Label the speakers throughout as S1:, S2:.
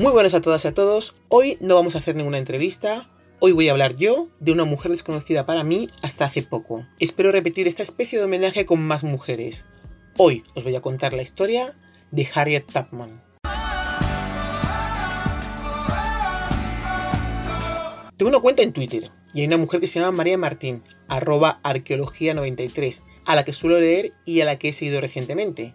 S1: Muy buenas a todas y a todos. Hoy no vamos a hacer ninguna entrevista. Hoy voy a hablar yo de una mujer desconocida para mí hasta hace poco. Espero repetir esta especie de homenaje con más mujeres. Hoy os voy a contar la historia de Harriet Tubman. Tengo una cuenta en Twitter y hay una mujer que se llama María Martín, arroba arqueología93, a la que suelo leer y a la que he seguido recientemente.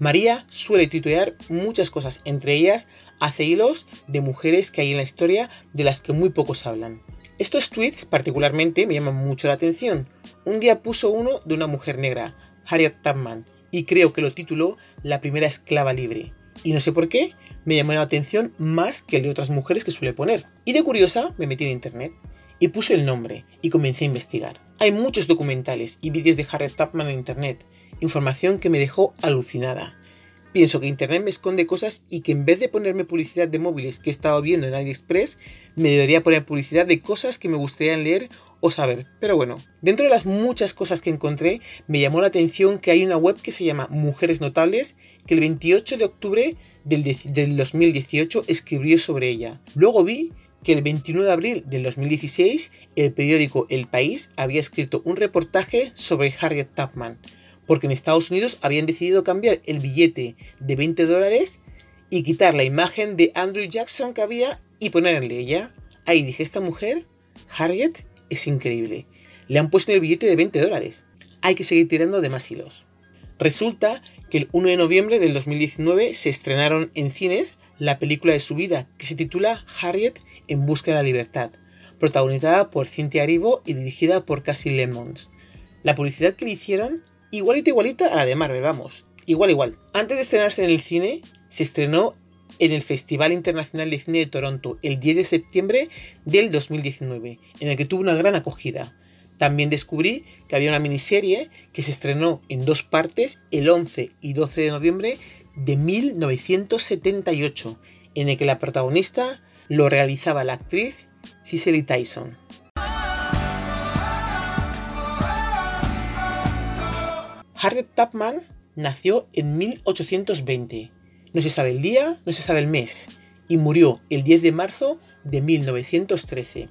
S1: María suele tuitear muchas cosas, entre ellas hace hilos de mujeres que hay en la historia de las que muy pocos hablan. Estos tweets particularmente me llaman mucho la atención. Un día puso uno de una mujer negra, Harriet Tubman, y creo que lo tituló La primera esclava libre. Y no sé por qué, me llamó la atención más que el de otras mujeres que suele poner. Y de curiosa me metí en internet y puse el nombre y comencé a investigar. Hay muchos documentales y vídeos de Harriet Tubman en internet información que me dejó alucinada. Pienso que Internet me esconde cosas y que en vez de ponerme publicidad de móviles que he estado viendo en AliExpress, me debería poner publicidad de cosas que me gustaría leer o saber. Pero bueno, dentro de las muchas cosas que encontré, me llamó la atención que hay una web que se llama Mujeres Notables, que el 28 de octubre del, del 2018 escribió sobre ella. Luego vi que el 21 de abril del 2016 el periódico El País había escrito un reportaje sobre Harriet Tubman porque en Estados Unidos habían decidido cambiar el billete de 20 dólares y quitar la imagen de Andrew Jackson que había y ponerle ella. Ahí dije, esta mujer, Harriet, es increíble. Le han puesto el billete de 20 dólares. Hay que seguir tirando de más hilos. Resulta que el 1 de noviembre del 2019 se estrenaron en cines la película de su vida que se titula Harriet en busca de la libertad, protagonizada por Cynthia Erivo y dirigida por Cassie Lemons. La publicidad que le hicieron igualita igualita a la de Marvel, vamos. Igual, igual. Antes de estrenarse en el cine, se estrenó en el Festival Internacional de Cine de Toronto el 10 de septiembre del 2019, en el que tuvo una gran acogida. También descubrí que había una miniserie que se estrenó en dos partes el 11 y 12 de noviembre de 1978, en el que la protagonista lo realizaba la actriz Cicely Tyson. Harriet Tubman nació en 1820. No se sabe el día, no se sabe el mes, y murió el 10 de marzo de 1913,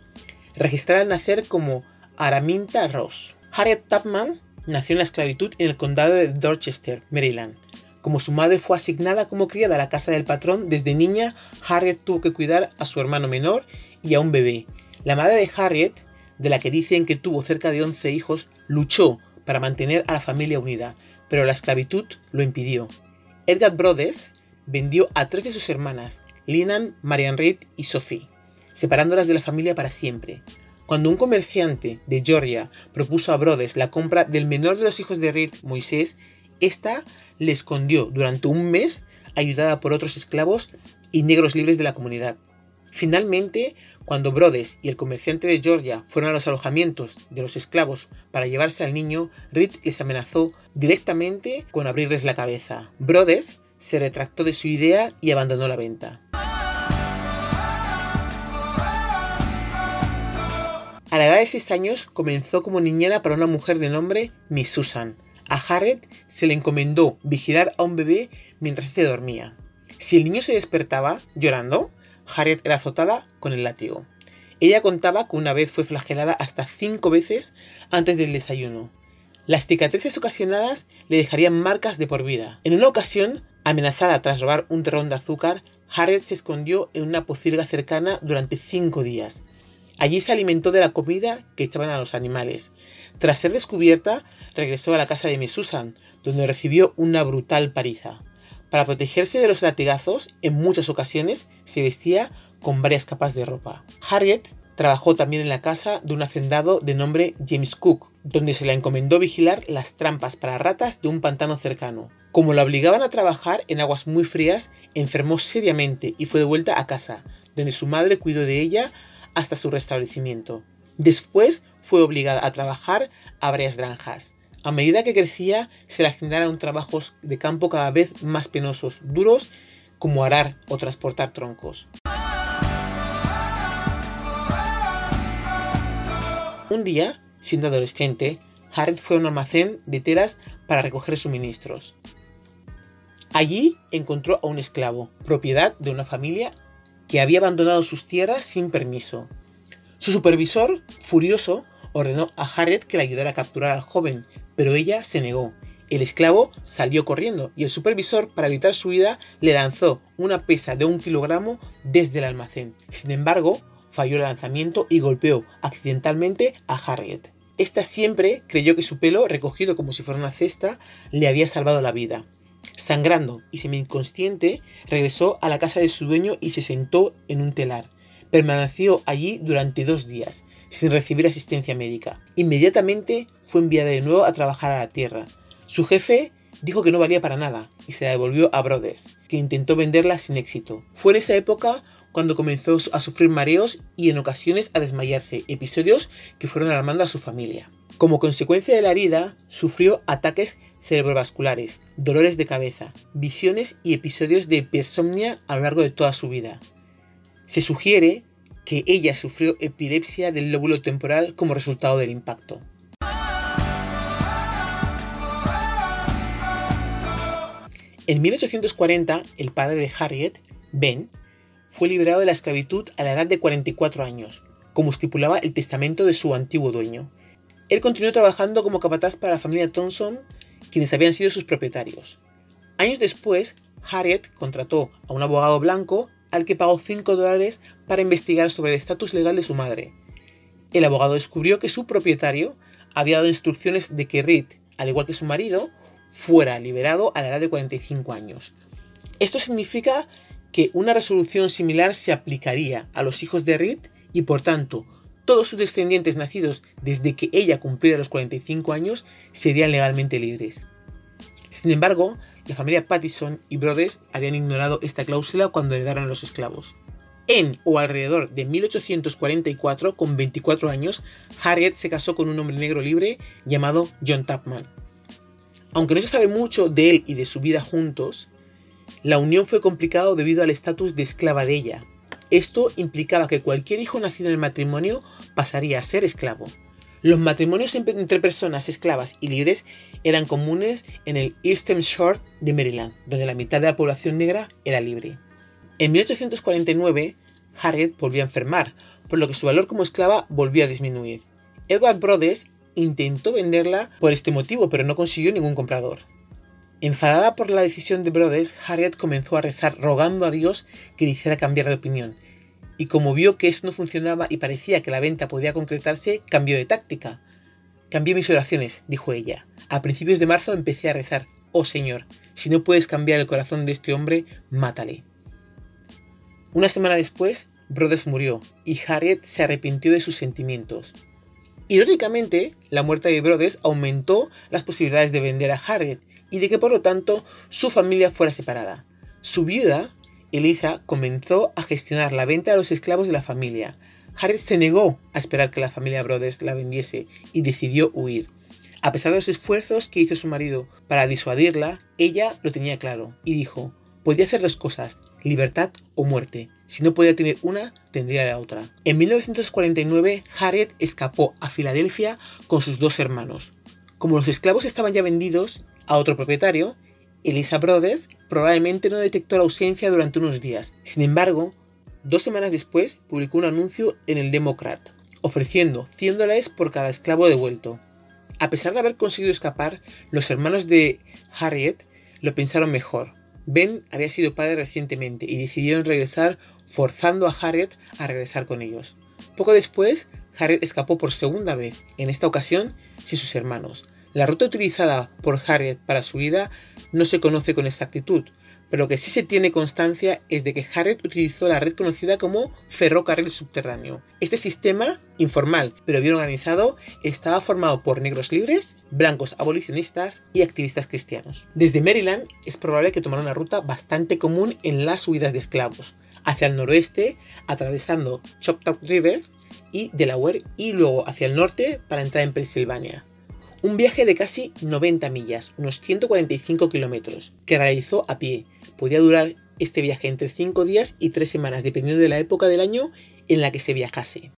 S1: registrada al nacer como Araminta Ross. Harriet Tubman nació en la esclavitud en el condado de Dorchester, Maryland. Como su madre fue asignada como criada a la casa del patrón, desde niña Harriet tuvo que cuidar a su hermano menor y a un bebé. La madre de Harriet, de la que dicen que tuvo cerca de 11 hijos, luchó para mantener a la familia unida, pero la esclavitud lo impidió. Edgar Brothers vendió a tres de sus hermanas, Linan, Marian Reed y Sophie, separándolas de la familia para siempre. Cuando un comerciante de Georgia propuso a Brothers la compra del menor de los hijos de Reed, Moisés, esta le escondió durante un mes, ayudada por otros esclavos y negros libres de la comunidad. Finalmente, cuando Brodes y el comerciante de Georgia fueron a los alojamientos de los esclavos para llevarse al niño, Reed les amenazó directamente con abrirles la cabeza. Brodes se retractó de su idea y abandonó la venta. A la edad de 6 años comenzó como niñera para una mujer de nombre Miss Susan. A Harriet se le encomendó vigilar a un bebé mientras se dormía. Si el niño se despertaba llorando, Harriet era azotada con el látigo. Ella contaba que una vez fue flagelada hasta cinco veces antes del desayuno. Las cicatrices ocasionadas le dejarían marcas de por vida. En una ocasión, amenazada tras robar un terrón de azúcar, Harriet se escondió en una pocilga cercana durante cinco días. Allí se alimentó de la comida que echaban a los animales. Tras ser descubierta, regresó a la casa de Miss Susan, donde recibió una brutal pariza. Para protegerse de los latigazos, en muchas ocasiones se vestía con varias capas de ropa. Harriet trabajó también en la casa de un hacendado de nombre James Cook, donde se le encomendó vigilar las trampas para ratas de un pantano cercano. Como la obligaban a trabajar en aguas muy frías, enfermó seriamente y fue devuelta a casa, donde su madre cuidó de ella hasta su restablecimiento. Después fue obligada a trabajar a varias granjas. A medida que crecía, se le asignaron trabajos de campo cada vez más penosos, duros, como arar o transportar troncos. Un día, siendo adolescente, Harriet fue a un almacén de telas para recoger suministros. Allí encontró a un esclavo, propiedad de una familia que había abandonado sus tierras sin permiso. Su supervisor, furioso, ordenó a Harriet que le ayudara a capturar al joven, pero ella se negó. El esclavo salió corriendo y el supervisor, para evitar su huida, le lanzó una pesa de un kilogramo desde el almacén. Sin embargo, falló el lanzamiento y golpeó accidentalmente a Harriet. Esta siempre creyó que su pelo, recogido como si fuera una cesta, le había salvado la vida. Sangrando y semi-inconsciente, regresó a la casa de su dueño y se sentó en un telar. Permaneció allí durante dos días, sin recibir asistencia médica. Inmediatamente fue enviada de nuevo a trabajar a la tierra. Su jefe dijo que no valía para nada y se la devolvió a Brothers, que intentó venderla sin éxito. Fue en esa época cuando comenzó a sufrir mareos y en ocasiones a desmayarse, episodios que fueron alarmando a su familia. Como consecuencia de la herida, sufrió ataques cerebrovasculares, dolores de cabeza, visiones y episodios de hipersomnia a lo largo de toda su vida. Se sugiere que ella sufrió epilepsia del lóbulo temporal como resultado del impacto. En 1840, el padre de Harriet, Ben, fue liberado de la esclavitud a la edad de 44 años, como estipulaba el testamento de su antiguo dueño. Él continuó trabajando como capataz para la familia Thompson, quienes habían sido sus propietarios. Años después, Harriet contrató a un abogado blanco al que pagó 5 dólares para investigar sobre el estatus legal de su madre. El abogado descubrió que su propietario había dado instrucciones de que Reed, al igual que su marido, fuera liberado a la edad de 45 años. Esto significa que una resolución similar se aplicaría a los hijos de Reed y por tanto todos sus descendientes nacidos desde que ella cumpliera los 45 años serían legalmente libres. Sin embargo, la familia Pattison y Brothers habían ignorado esta cláusula cuando heredaron los esclavos. En o alrededor de 1844, con 24 años, Harriet se casó con un hombre negro libre llamado John Tapman. Aunque no se sabe mucho de él y de su vida juntos, la unión fue complicada debido al estatus de esclava de ella. Esto implicaba que cualquier hijo nacido en el matrimonio pasaría a ser esclavo. Los matrimonios entre personas esclavas y libres eran comunes en el Eastern Shore de Maryland, donde la mitad de la población negra era libre. En 1849, Harriet volvió a enfermar, por lo que su valor como esclava volvió a disminuir. Edward Brothers intentó venderla por este motivo, pero no consiguió ningún comprador. Enfadada por la decisión de Brothers, Harriet comenzó a rezar rogando a Dios que le hiciera cambiar de opinión. Y como vio que eso no funcionaba y parecía que la venta podía concretarse, cambió de táctica. Cambié mis oraciones, dijo ella. A principios de marzo empecé a rezar, oh Señor, si no puedes cambiar el corazón de este hombre, mátale. Una semana después, Brothers murió y Harriet se arrepintió de sus sentimientos. Irónicamente, la muerte de Brothers aumentó las posibilidades de vender a Harriet y de que por lo tanto su familia fuera separada. Su viuda, Elisa, comenzó a gestionar la venta de los esclavos de la familia. Harriet se negó a esperar que la familia Brothers la vendiese y decidió huir. A pesar de los esfuerzos que hizo su marido para disuadirla, ella lo tenía claro y dijo, podía hacer dos cosas, libertad o muerte. Si no podía tener una, tendría la otra. En 1949, Harriet escapó a Filadelfia con sus dos hermanos. Como los esclavos estaban ya vendidos a otro propietario, Elisa Brothers probablemente no detectó la ausencia durante unos días. Sin embargo, dos semanas después publicó un anuncio en el Democrat, ofreciendo 100 dólares por cada esclavo devuelto. A pesar de haber conseguido escapar, los hermanos de Harriet lo pensaron mejor. Ben había sido padre recientemente y decidieron regresar forzando a Harriet a regresar con ellos. Poco después, Harriet escapó por segunda vez, en esta ocasión sin sus hermanos. La ruta utilizada por Harriet para su vida no se conoce con exactitud, pero lo que sí se tiene constancia es de que Harriet utilizó la red conocida como ferrocarril subterráneo. Este sistema, informal pero bien organizado, estaba formado por negros libres, blancos abolicionistas y activistas cristianos. Desde Maryland es probable que tomara una ruta bastante común en las huidas de esclavos, hacia el noroeste, atravesando Choptaw River y Delaware y luego hacia el norte para entrar en Pensilvania. Un viaje de casi 90 millas, unos 145 kilómetros, que realizó a pie. Podía durar este viaje entre 5 días y 3 semanas, dependiendo de la época del año en la que se viajase.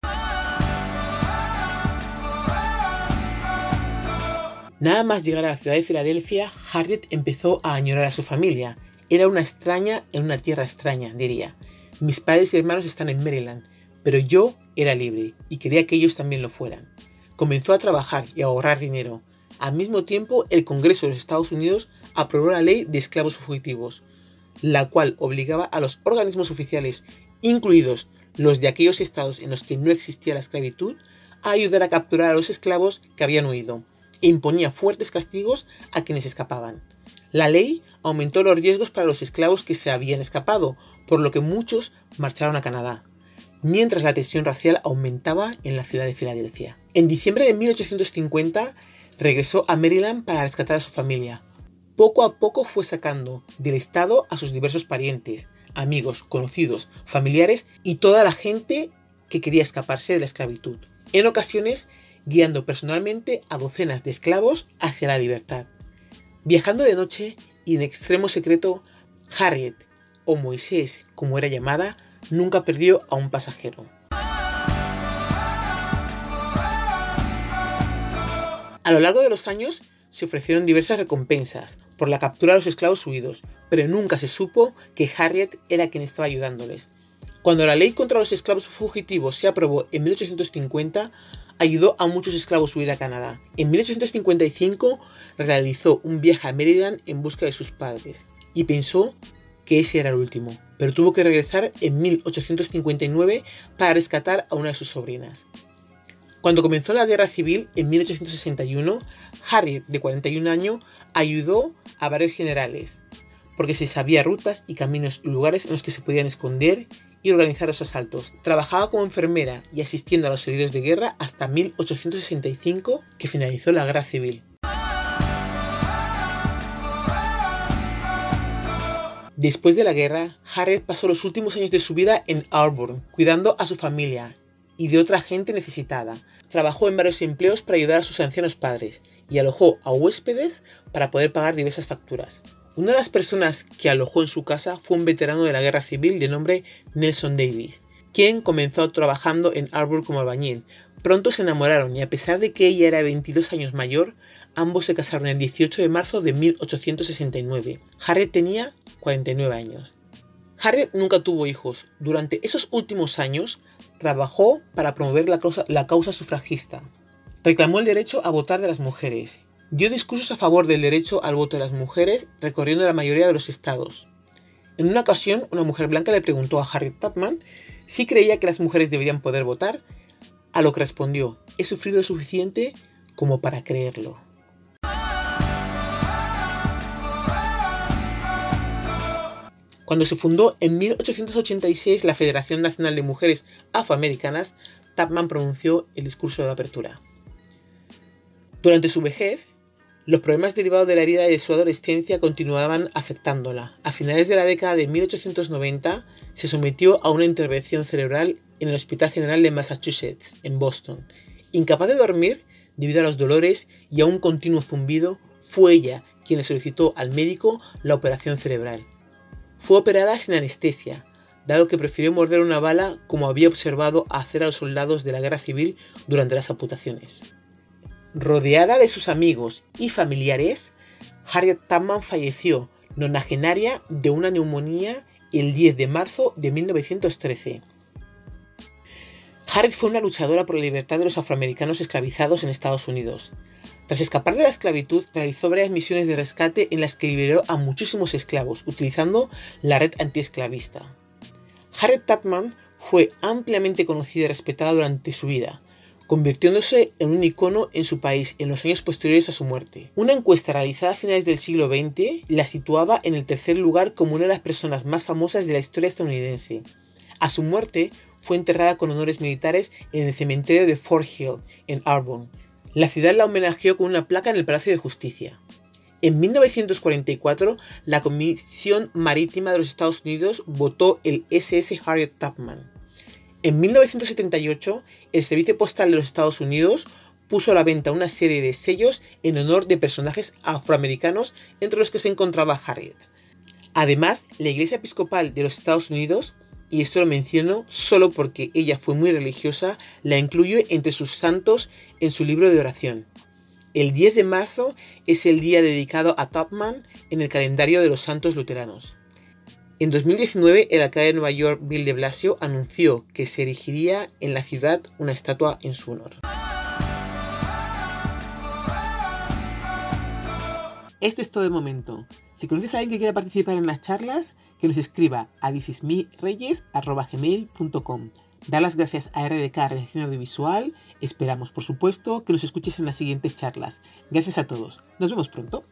S1: Nada más llegar a la ciudad de Filadelfia, Harriet empezó a añorar a su familia. Era una extraña en una tierra extraña, diría. Mis padres y hermanos están en Maryland, pero yo era libre y quería que ellos también lo fueran. Comenzó a trabajar y a ahorrar dinero. Al mismo tiempo, el Congreso de los Estados Unidos aprobó la ley de esclavos fugitivos, la cual obligaba a los organismos oficiales, incluidos los de aquellos estados en los que no existía la esclavitud, a ayudar a capturar a los esclavos que habían huido, e imponía fuertes castigos a quienes escapaban. La ley aumentó los riesgos para los esclavos que se habían escapado, por lo que muchos marcharon a Canadá, mientras la tensión racial aumentaba en la ciudad de Filadelfia. En diciembre de 1850 regresó a Maryland para rescatar a su familia. Poco a poco fue sacando del estado a sus diversos parientes, amigos, conocidos, familiares y toda la gente que quería escaparse de la esclavitud. En ocasiones, guiando personalmente a docenas de esclavos hacia la libertad. Viajando de noche y en extremo secreto, Harriet, o Moisés como era llamada, nunca perdió a un pasajero. A lo largo de los años se ofrecieron diversas recompensas por la captura de los esclavos huidos, pero nunca se supo que Harriet era quien estaba ayudándoles. Cuando la ley contra los esclavos fugitivos se aprobó en 1850, ayudó a muchos esclavos a huir a Canadá. En 1855 realizó un viaje a Maryland en busca de sus padres y pensó que ese era el último, pero tuvo que regresar en 1859 para rescatar a una de sus sobrinas. Cuando comenzó la guerra civil en 1861, Harriet, de 41 años, ayudó a varios generales, porque se sabía rutas y caminos y lugares en los que se podían esconder y organizar los asaltos. Trabajaba como enfermera y asistiendo a los heridos de guerra hasta 1865, que finalizó la guerra civil. Después de la guerra, Harriet pasó los últimos años de su vida en Auburn, cuidando a su familia y de otra gente necesitada. Trabajó en varios empleos para ayudar a sus ancianos padres y alojó a huéspedes para poder pagar diversas facturas. Una de las personas que alojó en su casa fue un veterano de la guerra civil de nombre Nelson Davis, quien comenzó trabajando en Auburn como albañil. Pronto se enamoraron y a pesar de que ella era 22 años mayor, ambos se casaron el 18 de marzo de 1869. Harriet tenía 49 años. Harriet nunca tuvo hijos. Durante esos últimos años trabajó para promover la causa, sufragista. Reclamó el derecho a votar de las mujeres. Dio discursos a favor del derecho al voto de las mujeres recorriendo la mayoría de los estados. En una ocasión, una mujer blanca le preguntó a Harriet Tubman si creía que las mujeres deberían poder votar, a lo que respondió, he sufrido lo suficiente como para creerlo. Cuando se fundó en 1886 la Federación Nacional de Mujeres Afroamericanas, Tapman pronunció el discurso de apertura. Durante su vejez, los problemas derivados de la herida de su adolescencia continuaban afectándola. A finales de la década de 1890 se sometió a una intervención cerebral en el Hospital General de Massachusetts, en Boston. Incapaz de dormir debido a los dolores y a un continuo zumbido, fue ella quien le solicitó al médico la operación cerebral. Fue operada sin anestesia, dado que prefirió morder una bala como había observado hacer a los soldados de la guerra civil durante las amputaciones. Rodeada de sus amigos y familiares, Harriet Tubman falleció nonagenaria de una neumonía el 10 de marzo de 1913. Harriet fue una luchadora por la libertad de los afroamericanos esclavizados en Estados Unidos. Tras escapar de la esclavitud, realizó varias misiones de rescate en las que liberó a muchísimos esclavos, utilizando la red antiesclavista. Harriet Tubman fue ampliamente conocida y respetada durante su vida, convirtiéndose en un icono en su país en los años posteriores a su muerte. Una encuesta realizada a finales del siglo XX la situaba en el tercer lugar como una de las personas más famosas de la historia estadounidense. A su muerte fue enterrada con honores militares en el cementerio de Fort Hill, en Arbonne, la ciudad la homenajeó con una placa en el Palacio de Justicia. En 1944, la Comisión Marítima de los Estados Unidos votó el SS Harriet Tubman. En 1978, el Servicio Postal de los Estados Unidos puso a la venta una serie de sellos en honor de personajes afroamericanos entre los que se encontraba Harriet. Además, la Iglesia Episcopal de los Estados Unidos y esto lo menciono solo porque ella fue muy religiosa, la incluye entre sus santos en su libro de oración. El 10 de marzo es el día dedicado a Topman en el calendario de los santos luteranos. En 2019, el alcalde de Nueva York, Bill de Blasio, anunció que se erigiría en la ciudad una estatua en su honor. Esto es todo de momento. Si conoces a alguien que quiera participar en las charlas, que nos escriba a thisismireyes.com. Da las gracias a RDK Redacción Audiovisual. Esperamos, por supuesto, que nos escuches en las siguientes charlas. Gracias a todos. Nos vemos pronto.